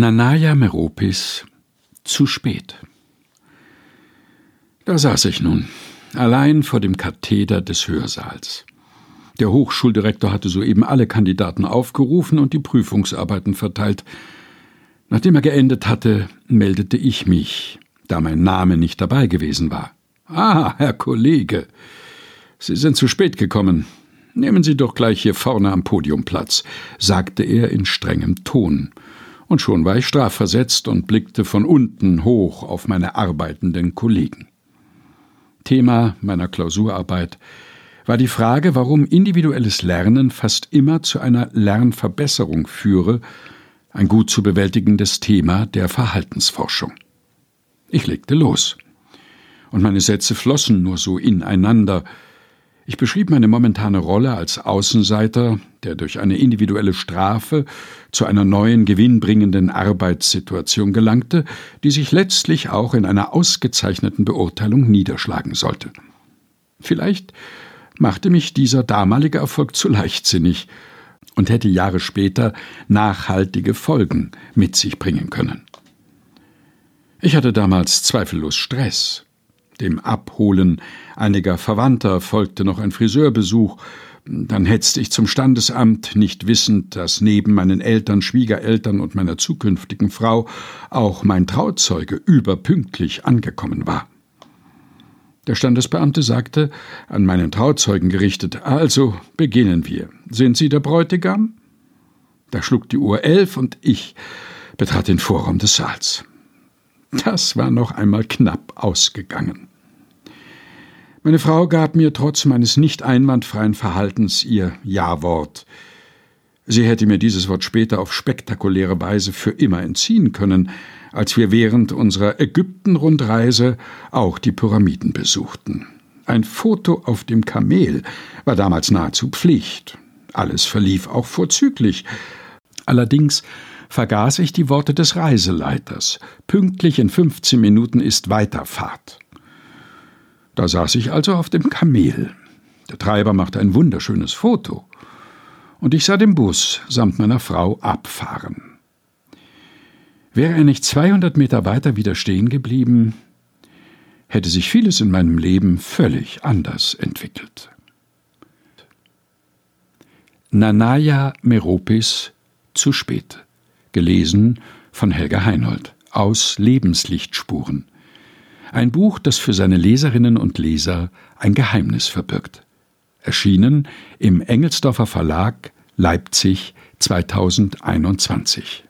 Nanaya Meropis zu spät. Da saß ich nun, allein vor dem Katheder des Hörsaals. Der Hochschuldirektor hatte soeben alle Kandidaten aufgerufen und die Prüfungsarbeiten verteilt. Nachdem er geendet hatte, meldete ich mich, da mein Name nicht dabei gewesen war. Ah, Herr Kollege, Sie sind zu spät gekommen. Nehmen Sie doch gleich hier vorne am Podium Platz, sagte er in strengem Ton und schon war ich strafversetzt und blickte von unten hoch auf meine arbeitenden Kollegen. Thema meiner Klausurarbeit war die Frage, warum individuelles Lernen fast immer zu einer Lernverbesserung führe, ein gut zu bewältigendes Thema der Verhaltensforschung. Ich legte los. Und meine Sätze flossen nur so ineinander, ich beschrieb meine momentane Rolle als Außenseiter, der durch eine individuelle Strafe zu einer neuen gewinnbringenden Arbeitssituation gelangte, die sich letztlich auch in einer ausgezeichneten Beurteilung niederschlagen sollte. Vielleicht machte mich dieser damalige Erfolg zu leichtsinnig und hätte Jahre später nachhaltige Folgen mit sich bringen können. Ich hatte damals zweifellos Stress, dem Abholen einiger Verwandter folgte noch ein Friseurbesuch, dann hetzte ich zum Standesamt, nicht wissend, dass neben meinen Eltern, Schwiegereltern und meiner zukünftigen Frau auch mein Trauzeuge überpünktlich angekommen war. Der Standesbeamte sagte, an meinen Trauzeugen gerichtet, also beginnen wir. Sind Sie der Bräutigam? Da schlug die Uhr elf und ich betrat den Vorraum des Saals. Das war noch einmal knapp ausgegangen. Meine Frau gab mir trotz meines nicht einwandfreien Verhaltens ihr Ja-Wort. Sie hätte mir dieses Wort später auf spektakuläre Weise für immer entziehen können, als wir während unserer Ägypten-Rundreise auch die Pyramiden besuchten. Ein Foto auf dem Kamel war damals nahezu Pflicht. Alles verlief auch vorzüglich. Allerdings vergaß ich die Worte des Reiseleiters. Pünktlich in 15 Minuten ist Weiterfahrt. Da saß ich also auf dem Kamel. Der Treiber machte ein wunderschönes Foto. Und ich sah den Bus samt meiner Frau abfahren. Wäre er nicht 200 Meter weiter wieder stehen geblieben, hätte sich vieles in meinem Leben völlig anders entwickelt. Nanaya Meropis Zu spät. Gelesen von Helga Heinold aus Lebenslichtspuren ein Buch, das für seine Leserinnen und Leser ein Geheimnis verbirgt. Erschienen im Engelsdorfer Verlag Leipzig 2021.